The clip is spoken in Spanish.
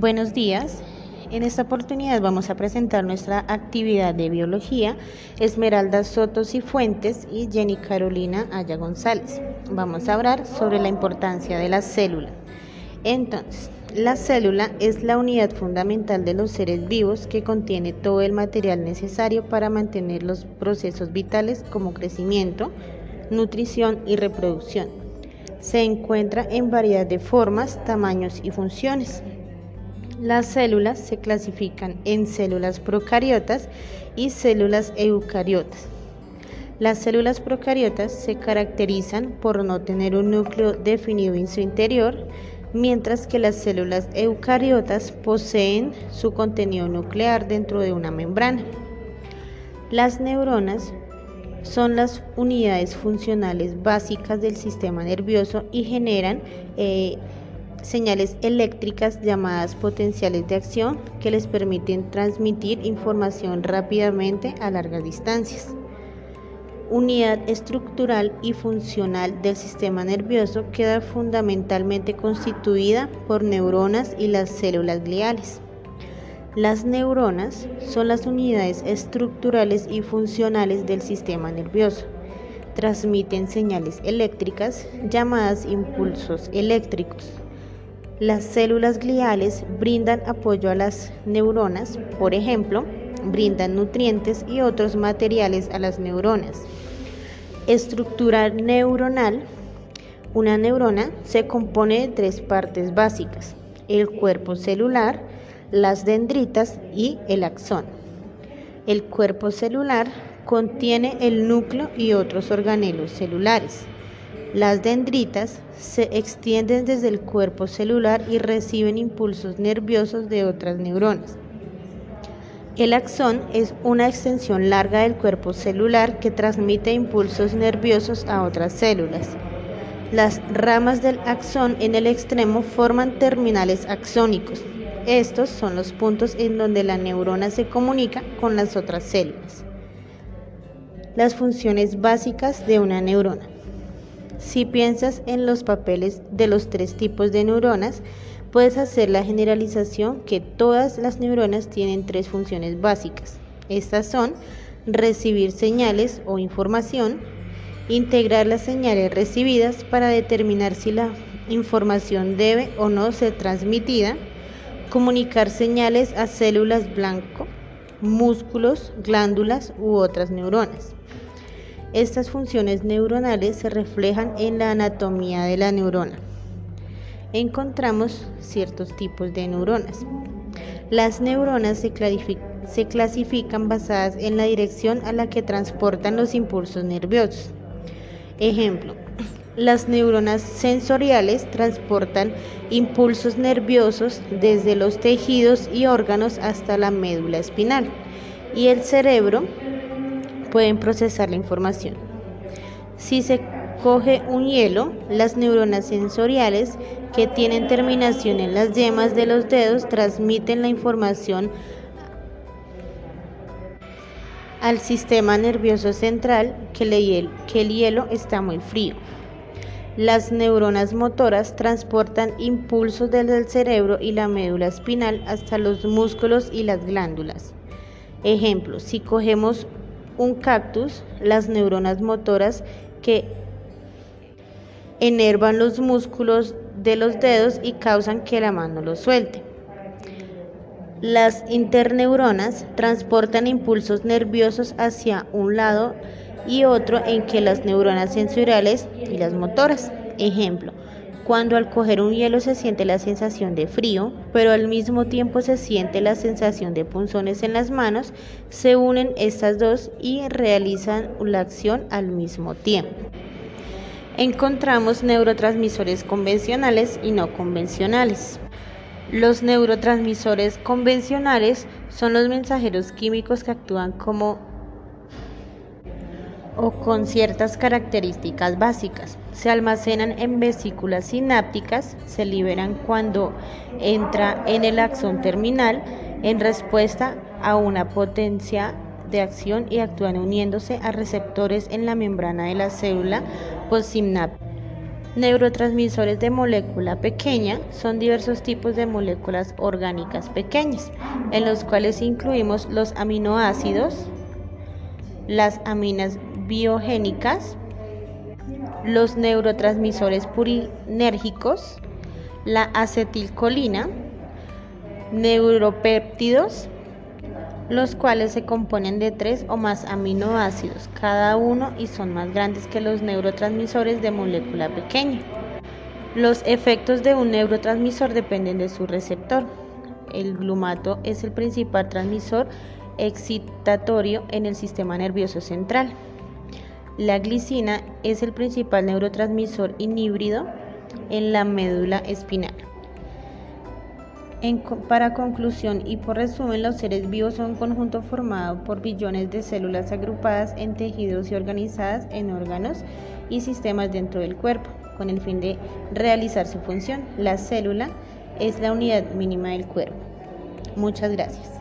Buenos días. En esta oportunidad vamos a presentar nuestra actividad de biología Esmeralda Sotos y Fuentes y Jenny Carolina Aya González. Vamos a hablar sobre la importancia de la célula. Entonces, la célula es la unidad fundamental de los seres vivos que contiene todo el material necesario para mantener los procesos vitales como crecimiento, nutrición y reproducción. Se encuentra en variedad de formas, tamaños y funciones. Las células se clasifican en células procariotas y células eucariotas. Las células procariotas se caracterizan por no tener un núcleo definido en su interior, mientras que las células eucariotas poseen su contenido nuclear dentro de una membrana. Las neuronas son las unidades funcionales básicas del sistema nervioso y generan eh, señales eléctricas llamadas potenciales de acción que les permiten transmitir información rápidamente a largas distancias. Unidad estructural y funcional del sistema nervioso queda fundamentalmente constituida por neuronas y las células gliales. Las neuronas son las unidades estructurales y funcionales del sistema nervioso. Transmiten señales eléctricas llamadas impulsos eléctricos. Las células gliales brindan apoyo a las neuronas, por ejemplo, brindan nutrientes y otros materiales a las neuronas. Estructura neuronal. Una neurona se compone de tres partes básicas, el cuerpo celular, las dendritas y el axón. El cuerpo celular contiene el núcleo y otros organelos celulares. Las dendritas se extienden desde el cuerpo celular y reciben impulsos nerviosos de otras neuronas. El axón es una extensión larga del cuerpo celular que transmite impulsos nerviosos a otras células. Las ramas del axón en el extremo forman terminales axónicos. Estos son los puntos en donde la neurona se comunica con las otras células. Las funciones básicas de una neurona. Si piensas en los papeles de los tres tipos de neuronas, puedes hacer la generalización que todas las neuronas tienen tres funciones básicas. Estas son recibir señales o información, integrar las señales recibidas para determinar si la información debe o no ser transmitida, comunicar señales a células blanco, músculos, glándulas u otras neuronas. Estas funciones neuronales se reflejan en la anatomía de la neurona. Encontramos ciertos tipos de neuronas. Las neuronas se, clasifican basadas en la dirección a la que transportan los impulsos nerviosos. Ejemplo, las neuronas sensoriales transportan impulsos nerviosos desde los tejidos y órganos hasta la médula espinal y el cerebro pueden procesar la información. Si se coge un hielo, las neuronas sensoriales que tienen terminación en las yemas de los dedos transmiten la información al sistema nervioso central que, el hielo está muy frío. Las neuronas motoras transportan impulsos desde el cerebro y la médula espinal hasta los músculos y las glándulas. Ejemplo, si cogemos un cactus, las neuronas motoras que enervan los músculos de los dedos y causan que la mano lo suelte. Las interneuronas transportan impulsos nerviosos hacia un lado y otro en que las neuronas sensoriales y las motoras. Ejemplo, cuando al coger un hielo se siente la sensación de frío, pero al mismo tiempo se siente la sensación de punzones en las manos, se unen estas dos y realizan la acción al mismo tiempo. Encontramos neurotransmisores convencionales y no convencionales. Los neurotransmisores convencionales son los mensajeros químicos que actúan como o con ciertas características básicas. Se almacenan en vesículas sinápticas, se liberan cuando entra en el axón terminal en respuesta a una potencia de acción y actúan uniéndose a receptores en la membrana de la célula postsináptica. Neurotransmisores de molécula pequeña son diversos tipos de moléculas orgánicas pequeñas, en los cuales incluimos los aminoácidos, las aminas biogénicas, los neurotransmisores purinérgicos, la acetilcolina, neuropéptidos, los cuales se componen de tres o más aminoácidos cada uno y son más grandes que los neurotransmisores de molécula pequeña. Los efectos de un neurotransmisor dependen de su receptor. El glumato es el principal transmisor excitatorio en el sistema nervioso central. La glicina es el principal neurotransmisor inhíbrido en la médula espinal para conclusión y por resumen, los seres vivos son un conjunto formado por billones de células agrupadas en tejidos y organizadas en órganos y sistemas dentro del cuerpo, con el fin de realizar su función. La célula es la unidad mínima del cuerpo. Muchas gracias.